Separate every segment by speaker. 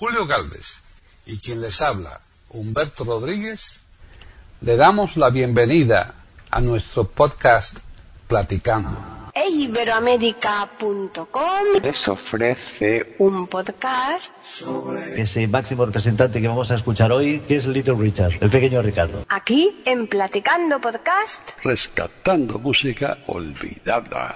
Speaker 1: Julio Galvez y quien les habla, Humberto Rodríguez, le damos la bienvenida a nuestro podcast Platicando.
Speaker 2: Iberoamérica.com
Speaker 3: les ofrece
Speaker 2: un podcast
Speaker 4: ese máximo representante que vamos a escuchar hoy, que es Little Richard, el pequeño Ricardo.
Speaker 2: aquí en Platicando Podcast.
Speaker 3: rescatando música olvidada.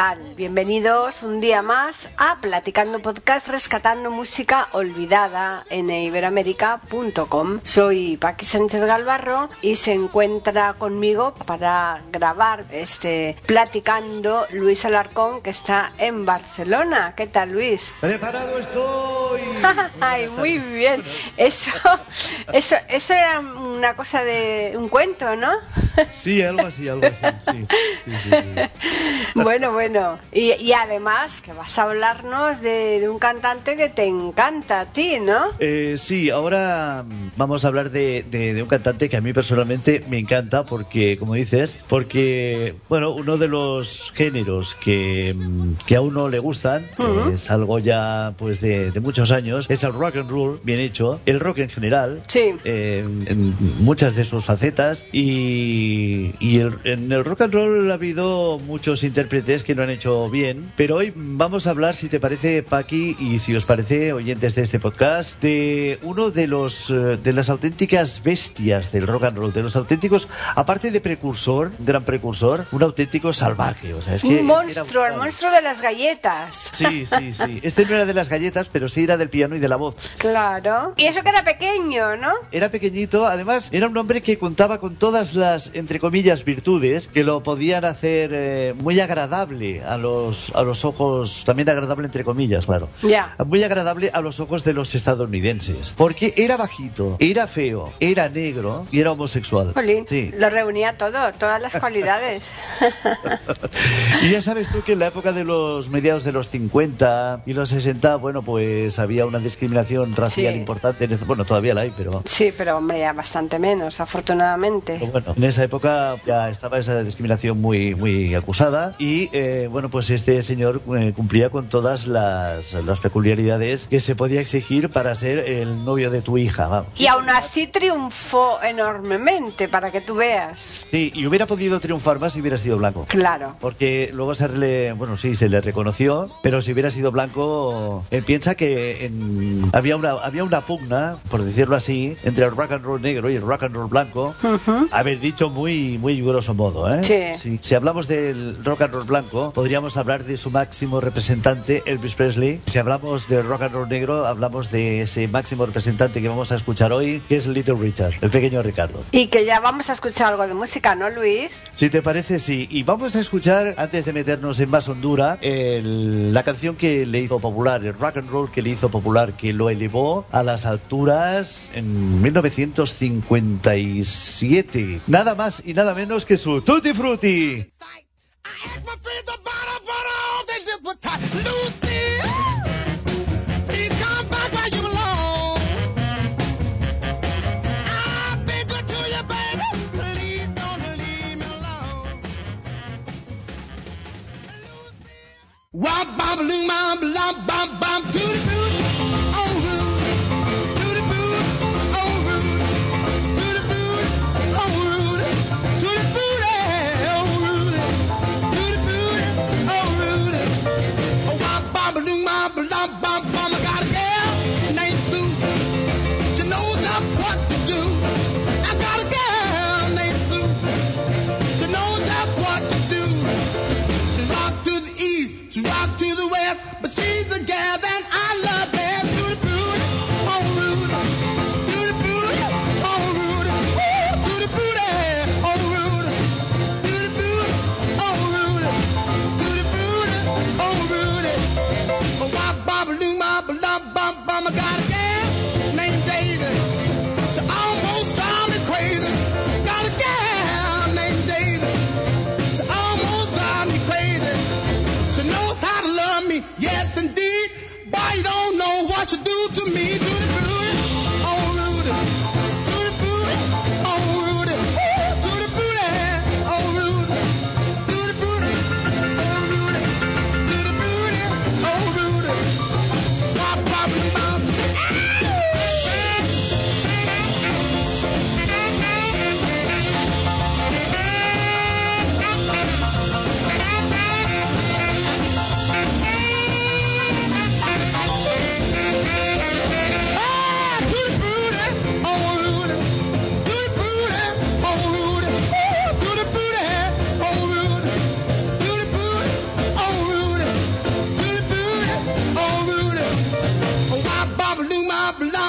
Speaker 2: ¿Qué tal? Bienvenidos un día más a Platicando Podcast Rescatando Música Olvidada en iberoamérica.com. Soy Paqui Sánchez Galvarro y se encuentra conmigo para grabar este Platicando Luis Alarcón que está en Barcelona. ¿Qué tal Luis?
Speaker 4: ¡Preparado estoy!
Speaker 2: Ay, muy bien. Eso, eso, eso era una cosa de un cuento, ¿no?
Speaker 4: Sí, algo así, algo así. Sí, sí, sí, sí.
Speaker 2: Bueno, bueno. Y, y además que vas a hablarnos de, de un cantante que te encanta a ti, ¿no?
Speaker 4: Eh, sí, ahora vamos a hablar de, de- de un cantante que a mí personalmente me encanta porque, como dices, porque, bueno, uno de los géneros que, que a uno le gustan,
Speaker 2: Ujú.
Speaker 4: es algo ya pues de, muchos años, es el rock and roll, bien hecho, el rock en general,
Speaker 2: Sí.
Speaker 4: eh, en muchas de sus facetas y, y el- en el rock and roll ha habido muchos intérpretes que lo han hecho bien, pero hoy vamos a hablar, si te parece, Paqui, y si os parece, oyentes de este podcast, de uno de los eh, de las auténticas bestias del rock and roll, de los auténticos, aparte de precursor, gran precursor, un auténtico salvaje, o sea, es que
Speaker 2: Un
Speaker 4: era
Speaker 2: monstruo, el
Speaker 4: brutal.
Speaker 2: monstruo de las galletas.
Speaker 4: Sí, sí, sí. Este no era de las galletas, pero sí era del piano y de la voz.
Speaker 2: Claro. Y eso que era pequeño, ¿no?
Speaker 4: Era pequeñito, además era un hombre que contaba con todas las, entre comillas, virtudes que lo podían hacer eh, muy agradable a los, a los ojos, también agradable entre comillas, claro.
Speaker 2: Ya.
Speaker 4: Muy agradable a los ojos de los estadounidenses. Porque era bajito, era feo, era negro y era homosexual.
Speaker 2: Jolín,
Speaker 4: Sí.
Speaker 2: lo reunía todo, todas las cualidades.
Speaker 4: Y ya sabes tú que en la época de los mediados de los 50 y los 60, bueno, pues había una discriminación racial
Speaker 2: Sí.
Speaker 4: importante. En este- bueno, todavía la hay, pero...
Speaker 2: sí, pero hombre, ya bastante menos, afortunadamente.
Speaker 4: Pero bueno, en esa época ya estaba esa discriminación muy, muy acusada y eh, bueno, pues este señor eh, cumplía con todas las, las peculiaridades que se podía exigir para ser el novio de tu hija, vamos.
Speaker 2: Y aún así triunfó enormemente, para que tú veas.
Speaker 4: Sí, y hubiera podido triunfar más si hubiera sido blanco.
Speaker 2: Claro.
Speaker 4: Porque luego se le, bueno, sí, se le reconoció, pero si hubiera sido blanco, él piensa que en- había una había una pugna, por decirlo así, entre el rock and roll negro y el rock and roll blanco.
Speaker 2: Ujú.
Speaker 4: Haber dicho muy, muy grosso modo, ¿eh?
Speaker 2: Sí.
Speaker 4: Si, si hablamos del rock and roll blanco, podríamos hablar de su máximo representante, Elvis Presley. Si hablamos del rock and roll negro, hablamos de ese máximo representante que vamos a escuchar hoy, que es Little Richard, el pequeño Ricardo.
Speaker 2: Y que ya vamos a escuchar algo de música, ¿no, Luis?
Speaker 4: Si te parece, sí. Y vamos a escuchar, antes de meternos en más hondura, el- la canción que le hizo popular, el rock and roll que le hizo popular, que lo elevó a las alturas en 1957. Nada más y nada menos que su Tutti Frutti.
Speaker 5: I Wop, bop, loom, bop, bop, bop, doo doo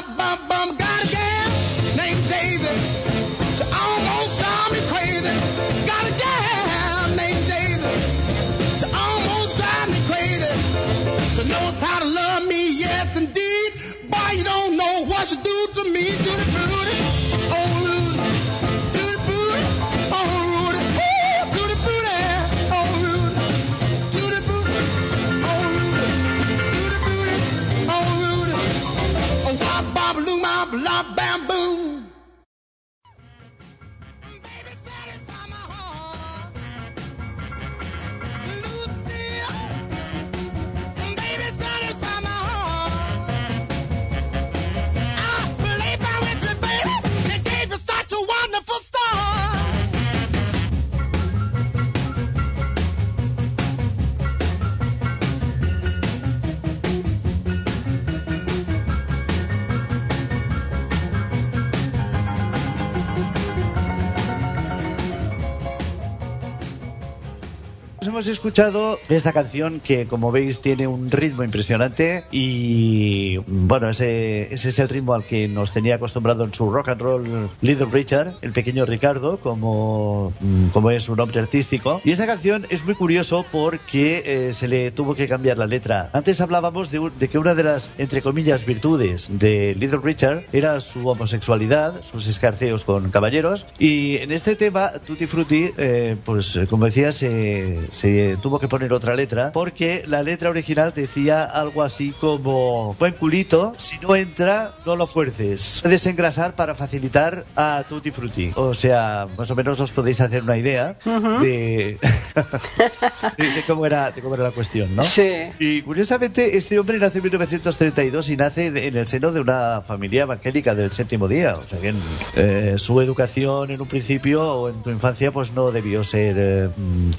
Speaker 5: Got a gal named Daisy. She almost drive me crazy. Got a gal named Daisy. She almost drive me crazy. She knows how to love me, yes indeed. Boy, you don't know what she do to me. To the booty, you.
Speaker 4: Hemos escuchado esta canción que, como veis, tiene un ritmo impresionante y, bueno, ese, ese es el ritmo al que nos tenía acostumbrado en su rock and roll Little Richard, el pequeño Ricardo, como, mm, como es su nombre artístico. Y esta canción es muy curioso porque eh, se le tuvo que cambiar la letra. Antes hablábamos de, un- de que una de las, entre comillas, virtudes de Little Richard era su homosexualidad, sus escarceos con caballeros. Y en este tema, Tutti Frutti, eh, pues eh, como decía, se, se tuvo que poner otra letra porque la letra original decía algo así como: Buen culito, si no entra, no lo fuerces. Puedes engrasar para facilitar a Tutti Frutti. O sea, más o menos os podéis hacer una idea de, de, de cómo era, de cómo era la cuestión, ¿no?
Speaker 2: Sí.
Speaker 4: Y curiosamente, este hombre nace en 1932 y nace en el seno de una familia evangélica del séptimo día. O sea que eh, su educación en un principio o en tu infancia pues no debió ser eh, mm,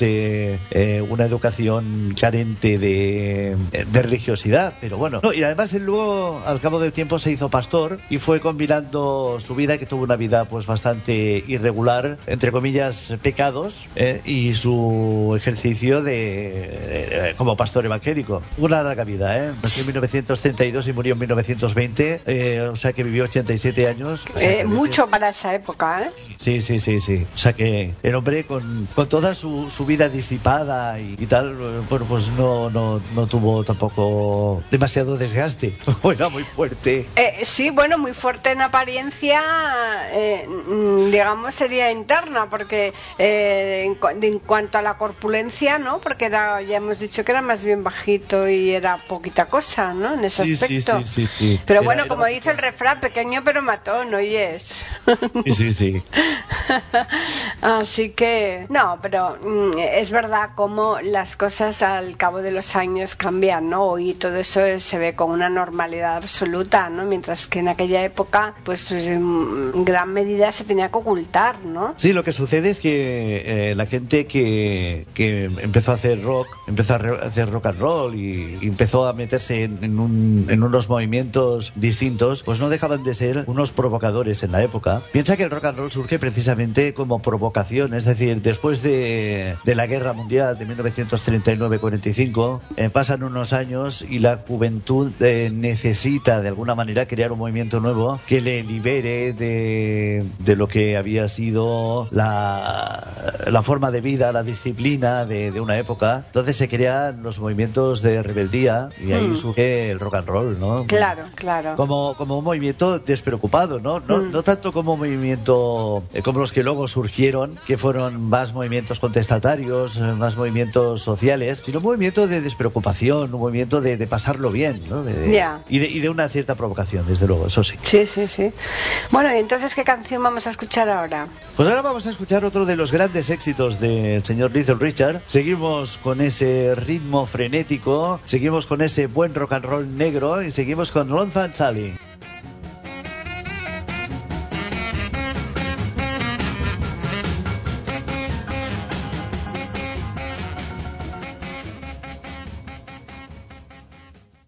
Speaker 4: eh, precisamente eh, una educación carente de, de religiosidad. Pero bueno, no, y además él luego al cabo del tiempo se hizo pastor y fue combinando su vida, que tuvo una vida pues bastante irregular, entre comillas, pecados, eh, y su ejercicio de, eh, como pastor evangélico. Una larga vida, ¿eh? Nació en 1932 y murió en 1920, eh, o sea que vivió 87 años. O sea
Speaker 2: Eh, mucho para esa época, ¿eh?
Speaker 4: Sí, sí, sí, sí. O sea que el hombre con, con toda su, su vida disipada y, y tal, bueno, pues no, no, no tuvo tampoco demasiado desgaste. Era muy fuerte.
Speaker 2: Eh, sí, bueno, muy fuerte en apariencia, eh, mm, digamos, sería interna, porque eh, en, cu- en cuanto a la corpulencia, ¿no? Porque era, ya hemos dicho que era más bien bajito y era poquita cosa, ¿no? En ese
Speaker 4: Sí, sí,
Speaker 2: aspecto.
Speaker 4: sí, sí, sí.
Speaker 2: Pero
Speaker 4: Era-
Speaker 2: bueno,
Speaker 4: era
Speaker 2: como dice el refrán, pequeño pero matón, oyes.
Speaker 4: Sí, sí, sí.
Speaker 2: Así que, no, pero mm, es verdad como las cosas al cabo de los años cambian, ¿no? Y todo eso se ve con una normalidad absoluta, ¿no? Mientras que en aquella época, pues en gran medida se tenía que ocultar, ¿no?
Speaker 4: Sí, lo que sucede es que eh, la gente que, empezó a hacer rock, empezó a hacer rock and roll y, empezó a meterse en unos movimientos distintos, pues no dejaban de ser unos provocadores en la época. Piensa que el rock and roll surge precisamente como provocación, es decir, después de, de la guerra mundial de 1939-45, eh, pasan unos años y la juventud eh, necesita de alguna manera crear un movimiento nuevo que le libere de, de lo que había sido la, la forma de vida, la disciplina de, de una época. Entonces se crean los movimientos de rebeldía y ahí
Speaker 2: Hmm.
Speaker 4: surge el rock and roll, ¿no?
Speaker 2: Claro, claro.
Speaker 4: Como, como un movimiento despreocupado, ¿no? No,
Speaker 2: Mm.
Speaker 4: no tanto como un movimiento eh, como los que luego surgieron, que fueron más movimientos contestatarios, eh, más movimientos sociales, sino un movimiento de despreocupación, un movimiento de, de pasarlo bien, ¿no? De- de- y, de, y de una cierta provocación, desde luego, eso sí.
Speaker 2: Sí, sí, sí. Bueno, y entonces, ¿qué canción vamos a escuchar ahora?
Speaker 4: Pues ahora vamos a escuchar otro de los grandes éxitos del señor Little Richard. Seguimos con ese ritmo frenético, seguimos con ese buen rock and roll negro y seguimos con Lonesome Sally.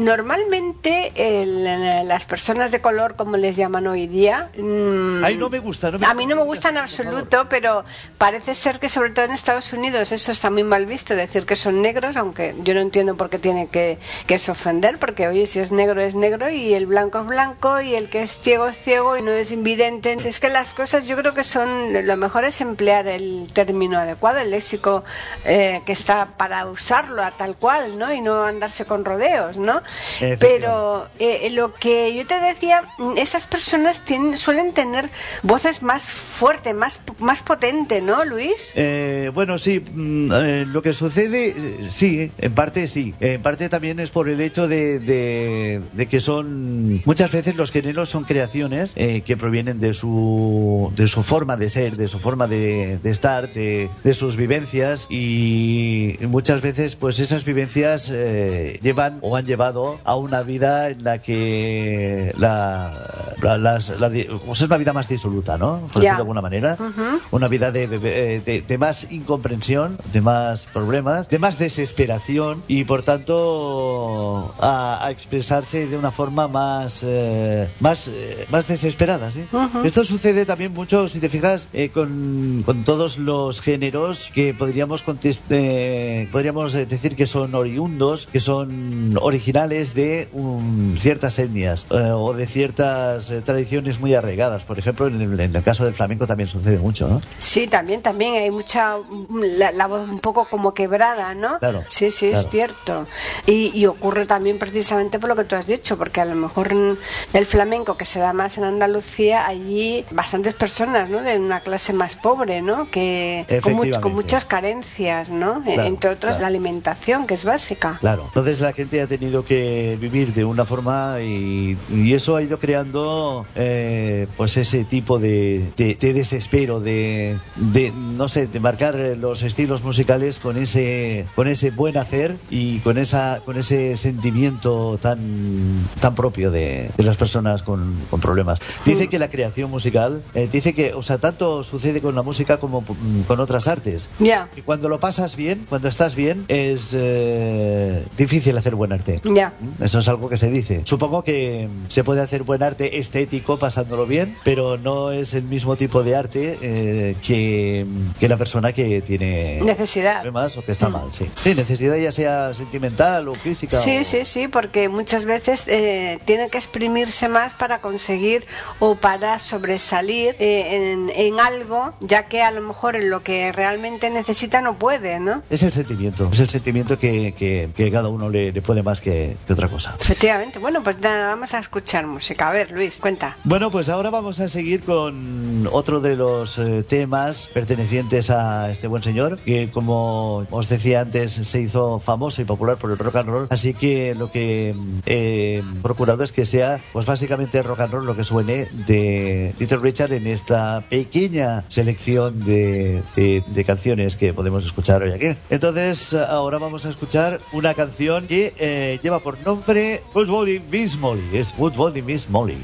Speaker 2: Normalmente el- las personas de color, como les llaman hoy día, mm,
Speaker 4: Ay, no me gusta. No me
Speaker 2: a mí no me
Speaker 4: gusta,
Speaker 2: en absoluto, pero parece ser que sobre todo en Estados Unidos eso está muy mal visto, decir que son negros, aunque yo no entiendo por qué tiene que, que eso ofender, porque oye, si es negro es negro y el blanco es blanco y el que es ciego es ciego y no es invidente. Es que las cosas yo creo que son, lo mejor es emplear el término adecuado, el léxico eh, que está para usarlo a tal cual, ¿no? Y no andarse con rodeos, ¿no? Pero eh, lo que yo te decía, mm, estas personas tienen, suelen tener voces más fuerte, más, más potente, ¿no, Luis?
Speaker 4: Eh, bueno, sí, mm, eh, lo que sucede, eh, sí, en parte sí. En parte también es por el hecho de, de- de que son. Muchas veces los géneros son creaciones eh, que provienen de su, de su forma de ser, de su forma de, de estar, de, de sus vivencias y muchas veces, pues esas vivencias eh, llevan o han llevado a una vida en la que la, las- la pues es una vida más disoluta, ¿no? Por decirlo de alguna manera una vida de, de- eh, de- de más incomprensión, de más problemas, de más desesperación y por tanto a, a expresarse de una forma más eh, más eh, más desesperada. ¿sí? Esto sucede también mucho, si te fijas, eh, con, con todos los géneros que podríamos podríamos decir que son oriundos, que son originales de um, ciertas etnias o de ciertas eh, tradiciones muy arraigadas. Por ejemplo, en el, en el caso del flamenco también sucede mucho, ¿no?
Speaker 2: Sí, también, también hay mucha, la, la voz un poco como quebrada, ¿no?
Speaker 4: Claro,
Speaker 2: Sí, sí, es cierto. Y, y ocurre también precisamente por lo que tú has dicho, porque a lo mejor el flamenco que se da más en Andalucía, allí bastantes personas, ¿no? De una clase más pobre, ¿no? Que con, much- con muchas carencias, ¿no?
Speaker 4: Claro,
Speaker 2: Entre otras
Speaker 4: claro.
Speaker 2: la alimentación, que es básica.
Speaker 4: Claro, entonces la gente ha tenido que vivir de una forma y, y eso ha ido creando eh, pues ese tipo de, de- de desespero, de, de, no sé, de marcar los estilos musicales con ese con ese buen hacer y con esa con ese sentimiento tan tan propio de, las personas con, con problemas. Dice que la creación musical, eh, dice que, o sea, tanto sucede con la música como mm, con otras artes.
Speaker 2: Ya,
Speaker 4: Y cuando lo pasas bien, cuando estás bien, es eh, difícil hacer buen arte.
Speaker 2: ya.
Speaker 4: Eso es algo que se dice. Supongo que se puede hacer buen arte estético pasándolo bien, pero no es el mismo tipo de arte eh, que, que la persona que tiene
Speaker 2: Necesidad.
Speaker 4: problemas o que está
Speaker 2: Mm.
Speaker 4: mal. Sí. sí, necesidad ya sea sentimental o física.
Speaker 2: Sí,
Speaker 4: o-
Speaker 2: sí, sí, porque muchas veces eh, tiene que exprimirse más para conseguir o para sobresalir eh, en, en algo, ya que a lo mejor en lo que realmente necesita no puede, ¿no?
Speaker 4: Es el sentimiento, es el sentimiento que, que, que cada uno le, le puede más que, que otra cosa.
Speaker 2: Efectivamente. Bueno, pues nada, vamos a escuchar música. A ver, Luis,
Speaker 4: Bueno, pues ahora vamos a seguir con otro de los eh, temas pertenecientes a este buen señor, que como os decía antes se hizo famoso y popular por el rock and roll, así que lo que mm, he procurado es que sea pues básicamente rock and roll lo que suene de Little Richard en esta pequeña selección de, canciones que podemos escuchar hoy aquí. Entonces ahora vamos a escuchar una canción que eh, lleva por nombre Good Morning Miss Molly, es Good Morning Miss Molly.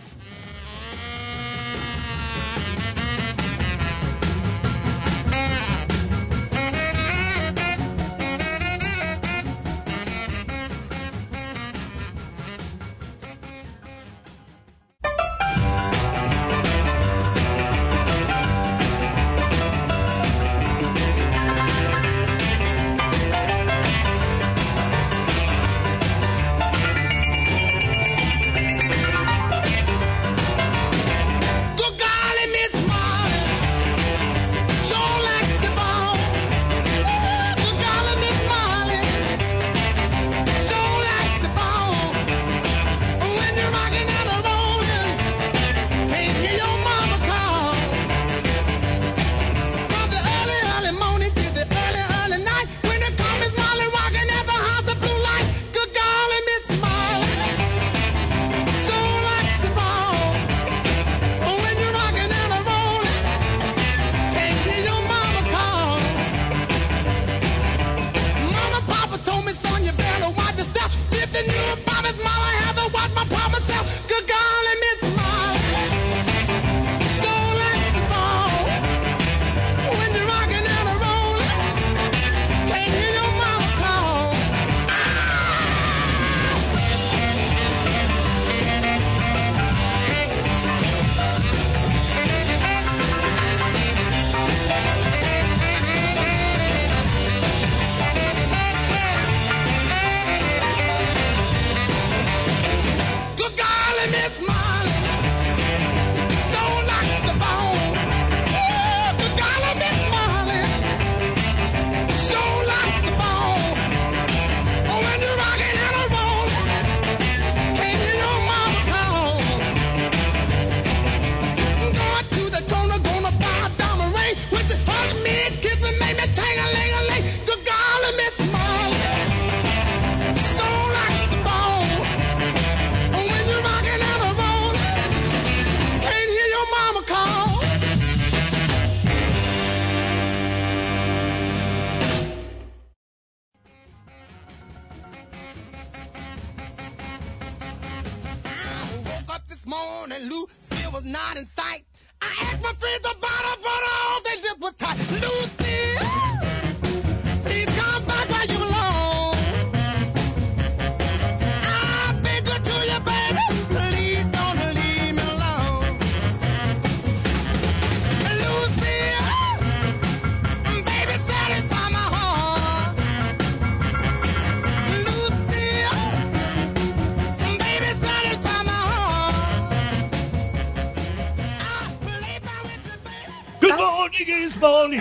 Speaker 5: Morning.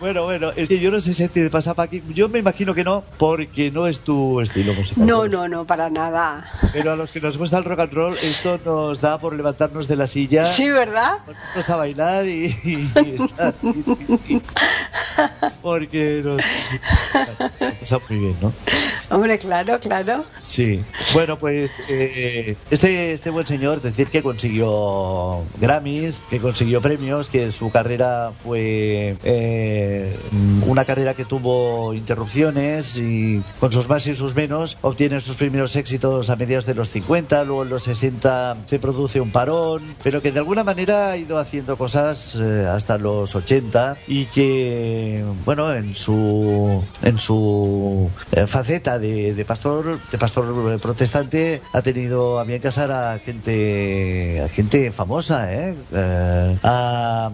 Speaker 4: bueno, bueno, es que yo no sé si te pasa aquí. Yo me imagino que no, porque no es tu estilo musical.
Speaker 2: No, no, no, para nada.
Speaker 4: Pero a los que nos gusta el rock and roll, esto nos da por levantarnos de la silla,
Speaker 2: Sí, ¿verdad?
Speaker 4: ponernos a bailar y, sí, sí, sí. Porque nos pasa muy bien, ¿no?
Speaker 2: Hombre, claro, claro.
Speaker 4: Sí. Bueno, pues eh, este, este buen señor, decir que consiguió Grammys, que consiguió premios, que su carrera fue eh, una carrera que tuvo interrupciones y con sus más y sus menos obtiene sus primeros éxitos a mediados de los 50, luego en los 60 se produce un parón, pero que de alguna manera ha ido haciendo cosas eh, hasta los 80 y que, bueno, en su, en su eh, faceta de, de pastor, de pastor eh, protestante, ha tenido a bien casar a gente, a gente famosa, ¿eh? Eh, a,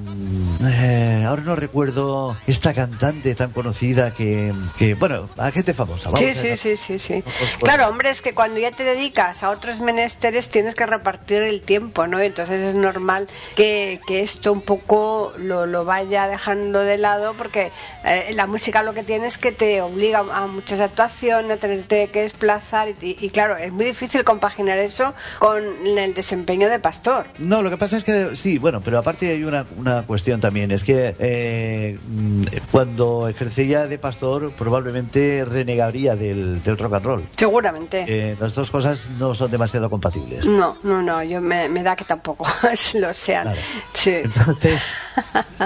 Speaker 4: eh, ahora no recuerdo esta cantante tan conocida que, que bueno, a gente famosa. vamos
Speaker 2: Sí, sí, sí, sí, sí. Claro, hombre, es que cuando ya te dedicas a otros menesteres tienes que repartir el tiempo, ¿no? Entonces es normal que, que esto un poco lo, lo vaya dejando de lado porque eh, la música lo que tiene es que te obliga a muchas actuaciones, tenerte que desplazar y, y claro, es muy difícil compaginar eso con el desempeño de pastor.
Speaker 4: No, lo que pasa es que sí, bueno, pero aparte hay una, una cuestión también, es que eh, mm, cuando ejercía de pastor probablemente renegaría del, del rock and roll.
Speaker 2: Seguramente.
Speaker 4: Eh, las dos cosas no son demasiado compatibles.
Speaker 2: No, no, no, yo me, me da que tampoco lo sean.
Speaker 4: Claro.
Speaker 2: Sí.
Speaker 4: Entonces,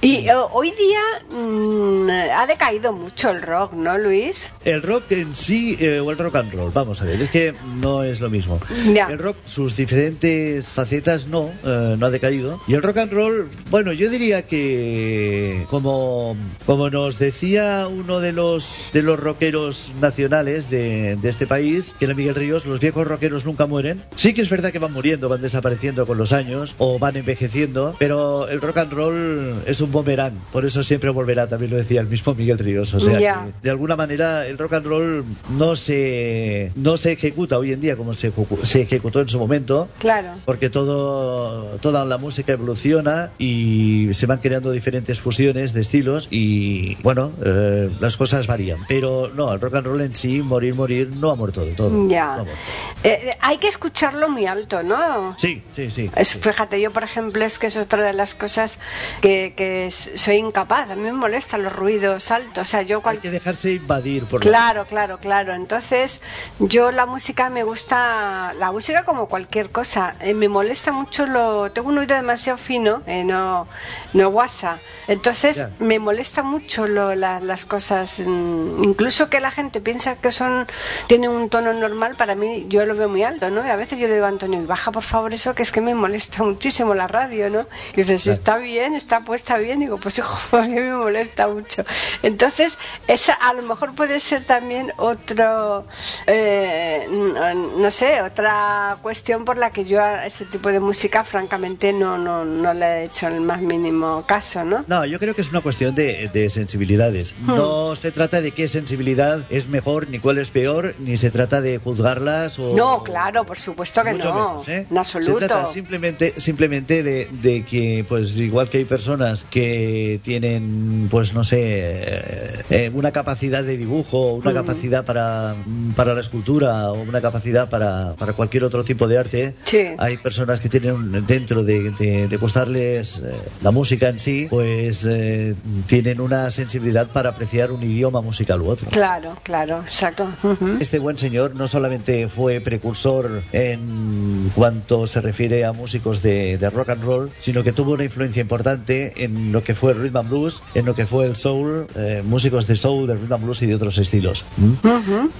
Speaker 2: y eh, hoy día mm, ha decaído mucho el rock, ¿no, Luis?
Speaker 4: El rock en sí eh, o el rock and roll, vamos a ver, es que no es lo mismo.
Speaker 2: Ya.
Speaker 4: El rock, sus diferentes facetas no, eh, no ha decaído. Y el rock and roll, bueno, yo diría que como, como nos decía uno de los de los rockeros nacionales de, de este país, que era Miguel Ríos, los viejos rockeros nunca mueren. Sí que es verdad que van muriendo, van desapareciendo con los años o van envejeciendo, pero el rock and roll es un boomerang, por eso siempre volverá, también lo decía el mismo Miguel Ríos. O sea,
Speaker 2: Ya.
Speaker 4: que de alguna manera el rock and roll no se no se ejecuta hoy en día como se, ejecu- se ejecutó en su momento
Speaker 2: Claro.
Speaker 4: porque todo toda la música evoluciona y se van creando diferentes fusiones de estilos y bueno eh, las cosas varían pero no el rock and roll en sí morir morir no ha muerto de todo
Speaker 2: Ya.
Speaker 4: No muerto.
Speaker 2: Eh, hay que escucharlo muy alto, ¿no?
Speaker 4: sí sí sí,
Speaker 2: Es, fíjate, yo por ejemplo es que es otra de las cosas que, que soy incapaz. A mí me molestan los ruidos altos. O sea, yo
Speaker 4: hay que dejarse invadir por la
Speaker 2: Claro, claro, claro. Entonces, yo la música me gusta, la música como cualquier cosa. Eh, me molesta mucho lo, tengo un oído demasiado fino, eh, no, no guasa. Entonces, me molesta mucho lo, la- las cosas, mm, incluso que la gente piensa que son, tienen un tono normal. Para mí, yo lo veo muy alto, ¿no? Y a veces yo le digo a Antonio, baja por favor eso, que es que me molesta muchísimo la radio, ¿no? Y dices, está bien, está puesta bien. Digo, pues hijo, a mí me molesta mucho. Entonces, esa a lo mejor puede ser también otro, eh, no, no sé, otra cuestión por la que yo a ese tipo de música, francamente, no, no, no le he hecho el más mínimo caso, ¿no?
Speaker 4: No, yo creo que es una cuestión de, de sensibilidades.
Speaker 2: Hmm.
Speaker 4: No se trata de qué sensibilidad es mejor ni cuál es peor, ni se trata de juzgarlas o...
Speaker 2: No, claro, por supuesto que no,
Speaker 4: menos, ¿eh?
Speaker 2: en absoluto.
Speaker 4: Se trata simplemente, simplemente de, de que, pues igual que hay personas que tienen, pues no sé, eh, una capacidad de dibujo, una capacidad para, para la escultura o una capacidad para, para cualquier otro tipo de arte,
Speaker 2: Sí.
Speaker 4: hay personas que tienen un- dentro de, de, de gustarles eh, la música en sí, pues eh, tienen una sensibilidad para apreciar un idioma musical u otro.
Speaker 2: Claro, claro, exacto.
Speaker 4: Este buen señor no solamente fue precursor en cuanto se refiere a músicos de, de rock and roll, sino que tuvo una influencia importante en lo que fue el rhythm and blues, en lo que fue el soul, eh, músicos de soul, de rhythm and blues y de otros estilos. ¿Mm?
Speaker 2: Ujú.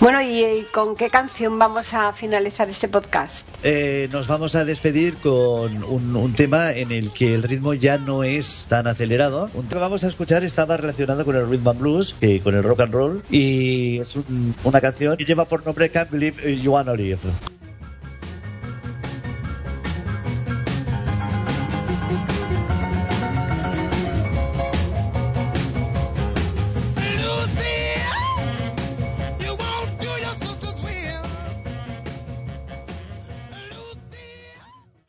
Speaker 2: Bueno, ¿y, y con qué canción vamos a finalizar este podcast?
Speaker 4: Eh, nos vamos a despedir con un, un tema en el que el ritmo ya no es tan acelerado. Un tema que vamos a escuchar más relacionado con el rhythm and blues con el rock and roll y es un- una canción que lleva por nombre Can't Believe You Wanna Live.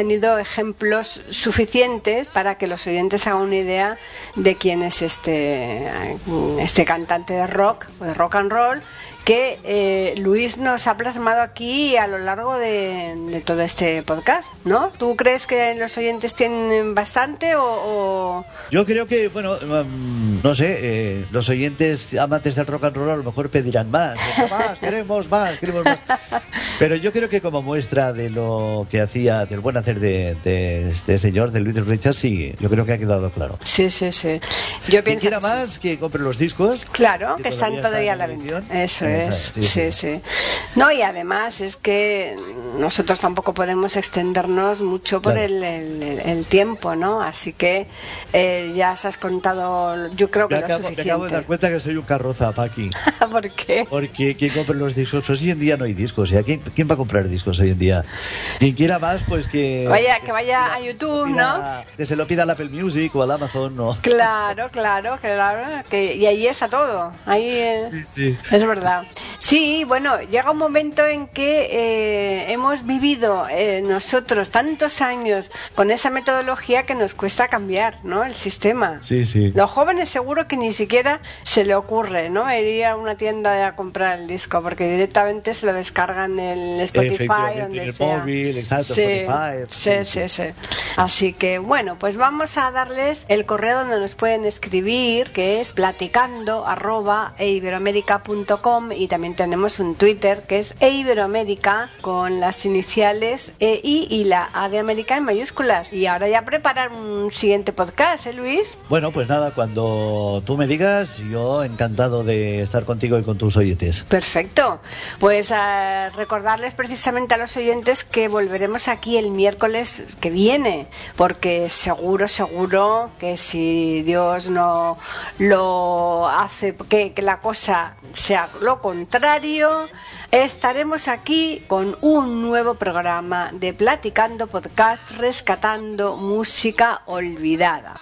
Speaker 2: tenido ejemplos suficientes para que los oyentes hagan una idea de quién es este, este cantante de rock, o de rock and roll, que eh, Luis nos ha plasmado aquí a lo largo de, de todo este podcast, ¿no? ¿Tú crees que los oyentes tienen bastante o...? o-
Speaker 4: Yo creo que, bueno, mm, no sé, eh, los oyentes amantes del rock and roll a lo mejor pedirán más, más, queremos más, queremos más. Pero yo creo que como muestra de lo que hacía, del buen hacer de, de este señor, de Luis Richards, sí, yo creo que ha quedado claro.
Speaker 2: Sí, sí, sí. Yo pienso que sí.
Speaker 4: más, que compre los discos.
Speaker 2: Claro,
Speaker 4: que
Speaker 2: que están
Speaker 4: todavía
Speaker 2: a la
Speaker 4: en
Speaker 2: venta. Eso
Speaker 4: Esa,
Speaker 2: es,
Speaker 4: sí,
Speaker 2: sí,
Speaker 4: sí.
Speaker 2: sí. No, y además es que nosotros tampoco podemos extendernos mucho por
Speaker 4: Claro.
Speaker 2: el, el- el- tiempo, ¿no? Así que eh, ya se has contado, yo creo que
Speaker 4: Me
Speaker 2: lo
Speaker 4: acabo, me
Speaker 2: suficiente.
Speaker 4: acabo de dar cuenta que soy un carroza, Paqui.
Speaker 2: ¿Por qué?
Speaker 4: Porque quien compre los discos, pues hoy en día no hay discos. ¿ya? ¿Quién, quién va a comprar discos hoy en día? Quien quiera más, pues que.
Speaker 2: Vaya, que vaya a YouTube,
Speaker 4: pida- Que se lo pida al Apple Music o al Amazon, ¿no?
Speaker 2: Claro, claro, claro. Que, y ahí está todo. Ahí eh,
Speaker 4: Sí, sí.
Speaker 2: es verdad. Sí, bueno, llega un momento en que eh, hemos vivido eh, nosotros tantos años con esa metodología que nos cuesta cambiar, ¿no? El sistema.
Speaker 4: Sí, sí.
Speaker 2: Los jóvenes seguro que ni siquiera se le ocurre, ¿no? Ir a una tienda a comprar el disco porque directamente se lo descargan en Spotify, donde
Speaker 4: en el
Speaker 2: sea.
Speaker 4: móvil, exacto,
Speaker 2: sí,
Speaker 4: Spotify.
Speaker 2: Sí, sí, sí. Así que bueno, pues vamos a darles el correo donde nos pueden escribir, que es platicando arroba y también tenemos un Twitter que es eiberoamérica con las iniciales EI y la A de América en mayúsculas. Y ahora ya preparar un siguiente podcast, ¿eh, Luis?
Speaker 4: Bueno, pues nada, cuando tú me digas, yo encantado de estar contigo y con tus oyentes.
Speaker 2: Perfecto. Pues eh, recordarles precisamente a los oyentes que volveremos aquí el miércoles que viene, porque seguro, seguro que si Dios no lo hace, que, que la cosa sea lo contrario, estaremos aquí con un nuevo programa de Platicando Podcast, rescatando música olvidada.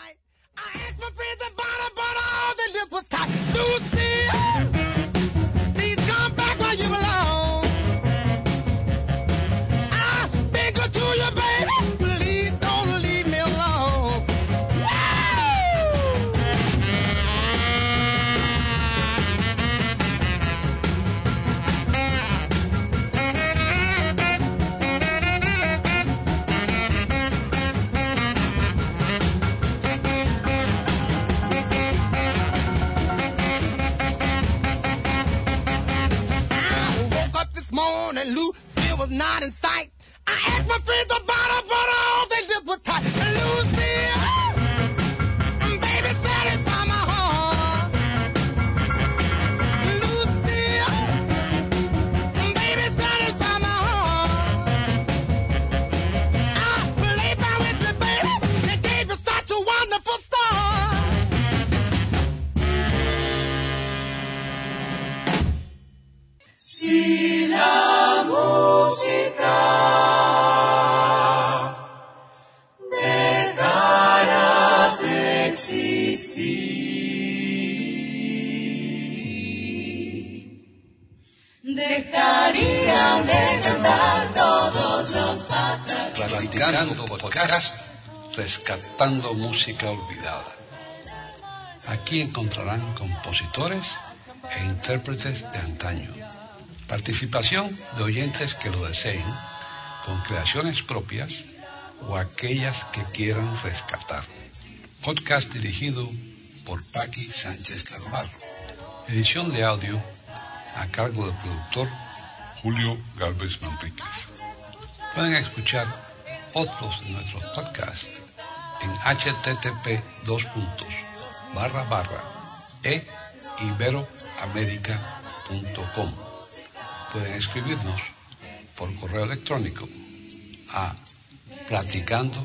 Speaker 6: Dejarían de cantar todos los.
Speaker 1: Platicando podcast, rescatando música olvidada. Aquí encontrarán compositores e intérpretes de antaño. Participación de oyentes que lo deseen, con creaciones propias o aquellas que quieran rescatar. Podcast dirigido por Paqui Sánchez Carvalho. Edición de audio a cargo del productor Julio Galvez Manríquez. Pueden escuchar otros de nuestros podcasts en http dos e. Pueden escribirnos por correo electrónico a platicando